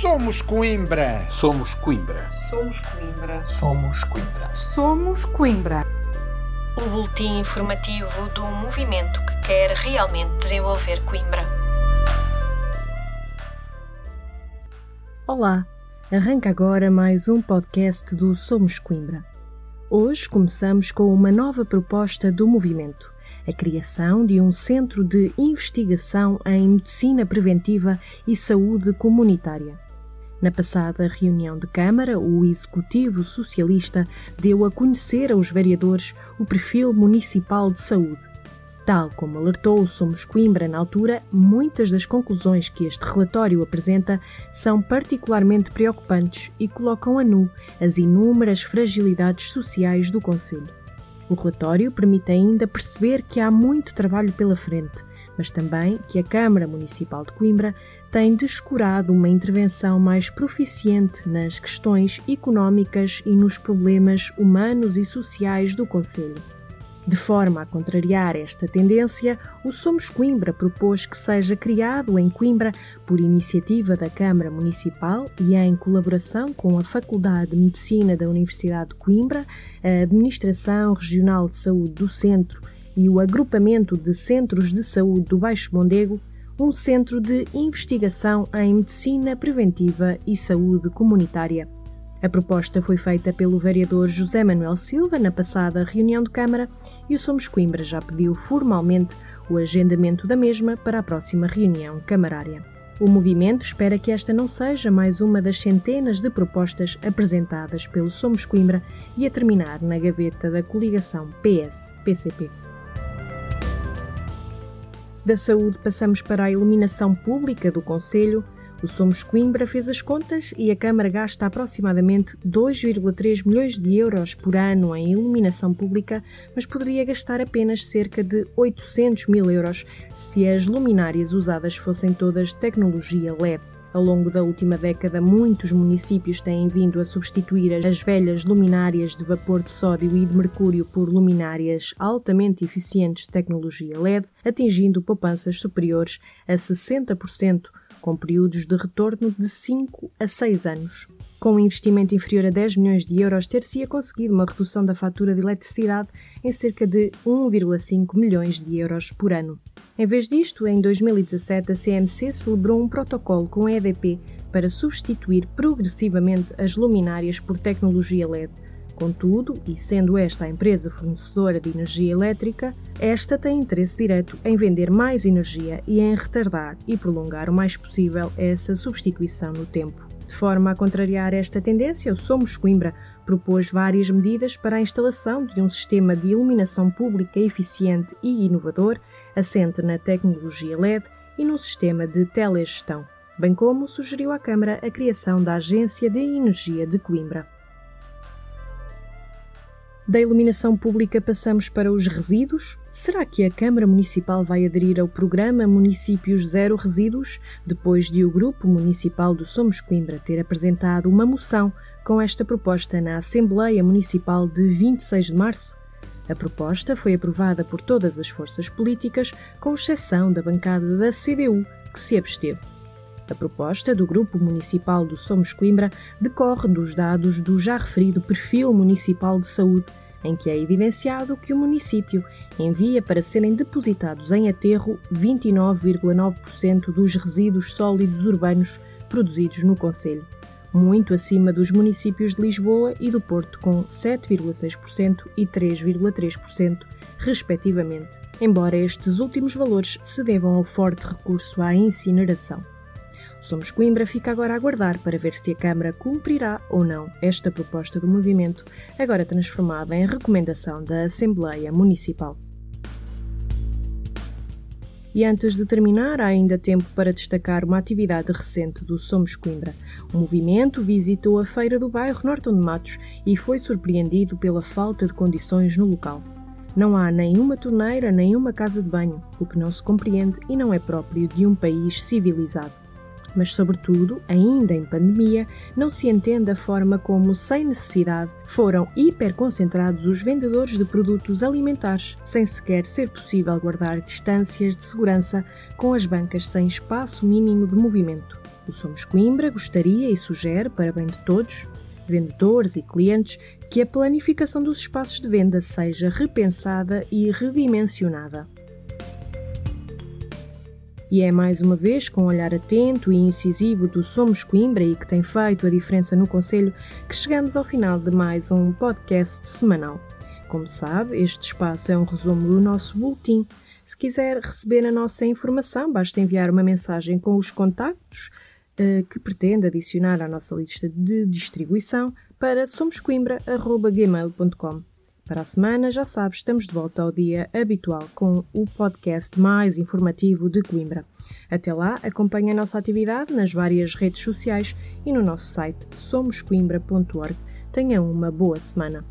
Somos Coimbra. Somos Coimbra. Somos Coimbra. Somos Coimbra. Somos Coimbra. O boletim informativo do movimento que quer realmente desenvolver Coimbra. Olá, arranca agora mais um podcast do Somos Coimbra. Hoje começamos com uma nova proposta do movimento a criação de um centro de investigação em medicina preventiva e saúde comunitária. Na passada reunião de Câmara, o Executivo Socialista deu a conhecer aos vereadores o perfil municipal de saúde. Tal como alertou o Somos Coimbra na altura, muitas das conclusões que este relatório apresenta são particularmente preocupantes e colocam a nu as inúmeras fragilidades sociais do Conselho. O relatório permite ainda perceber que há muito trabalho pela frente, mas também que a Câmara Municipal de Coimbra tem descurado uma intervenção mais proficiente nas questões económicas e nos problemas humanos e sociais do Conselho. De forma a contrariar esta tendência, o Somos Coimbra propôs que seja criado em Coimbra, por iniciativa da Câmara Municipal e em colaboração com a Faculdade de Medicina da Universidade de Coimbra, a Administração Regional de Saúde do Centro e o Agrupamento de Centros de Saúde do Baixo Mondego, um centro de investigação em medicina preventiva e saúde comunitária. A proposta foi feita pelo vereador José Manuel Silva na passada reunião de Câmara e o Somos Coimbra já pediu formalmente o agendamento da mesma para a próxima reunião camarária. O movimento espera que esta não seja mais uma das centenas de propostas apresentadas pelo Somos Coimbra e a terminar na gaveta da coligação PS-PCP. Da saúde passamos para a iluminação pública do Conselho, o Somos Coimbra fez as contas e a Câmara gasta aproximadamente 2,3 milhões de euros por ano em iluminação pública, mas poderia gastar apenas cerca de 800 mil euros se as luminárias usadas fossem todas tecnologia LED. Ao longo da última década, muitos municípios têm vindo a substituir as velhas luminárias de vapor de sódio e de mercúrio por luminárias altamente eficientes de tecnologia LED, atingindo poupanças superiores a 60% com períodos de retorno de 5 a 6 anos. Com um investimento inferior a 10 milhões de euros, ter-se-ia conseguido uma redução da fatura de eletricidade em cerca de 1,5 milhões de euros por ano. Em vez disto, em 2017, a CMC celebrou um protocolo com a EDP para substituir progressivamente as luminárias por tecnologia LED, Contudo, e sendo esta a empresa fornecedora de energia elétrica, esta tem interesse direto em vender mais energia e em retardar e prolongar o mais possível essa substituição no tempo. De forma a contrariar esta tendência, o Somos Coimbra propôs várias medidas para a instalação de um sistema de iluminação pública eficiente e inovador, assente na tecnologia LED e no sistema de telegestão, bem como sugeriu à Câmara a criação da Agência de Energia de Coimbra. Da iluminação pública passamos para os resíduos. Será que a Câmara Municipal vai aderir ao programa Municípios Zero Resíduos, depois de o Grupo Municipal do Somos Coimbra ter apresentado uma moção com esta proposta na Assembleia Municipal de 26 de março? A proposta foi aprovada por todas as forças políticas, com exceção da bancada da CDU, que se absteve. A proposta do Grupo Municipal do Somos Coimbra decorre dos dados do já referido Perfil Municipal de Saúde, em que é evidenciado que o município envia para serem depositados em aterro 29,9% dos resíduos sólidos urbanos produzidos no Conselho, muito acima dos municípios de Lisboa e do Porto, com 7,6% e 3,3%, respectivamente, embora estes últimos valores se devam ao forte recurso à incineração. Somos Coimbra fica agora a aguardar para ver se a Câmara cumprirá ou não esta proposta do movimento, agora transformada em recomendação da Assembleia Municipal. E antes de terminar, há ainda tempo para destacar uma atividade recente do Somos Coimbra. O movimento visitou a feira do bairro Norton de Matos e foi surpreendido pela falta de condições no local. Não há nenhuma torneira, nenhuma casa de banho, o que não se compreende e não é próprio de um país civilizado mas, sobretudo, ainda em pandemia, não se entende a forma como, sem necessidade, foram hiperconcentrados os vendedores de produtos alimentares, sem sequer ser possível guardar distâncias de segurança com as bancas sem espaço mínimo de movimento. O Somos Coimbra gostaria e sugere, para bem de todos, vendedores e clientes, que a planificação dos espaços de venda seja repensada e redimensionada. E é mais uma vez com um olhar atento e incisivo do Somos Coimbra e que tem feito a diferença no Conselho que chegamos ao final de mais um podcast semanal. Como sabe, este espaço é um resumo do nosso boletim. Se quiser receber a nossa informação, basta enviar uma mensagem com os contactos uh, que pretende adicionar à nossa lista de distribuição para somoscoimbra.gmail.com. Para a semana, já sabes, estamos de volta ao dia habitual com o podcast mais informativo de Coimbra. Até lá, acompanhe a nossa atividade nas várias redes sociais e no nosso site somoscoimbra.org. Tenha uma boa semana.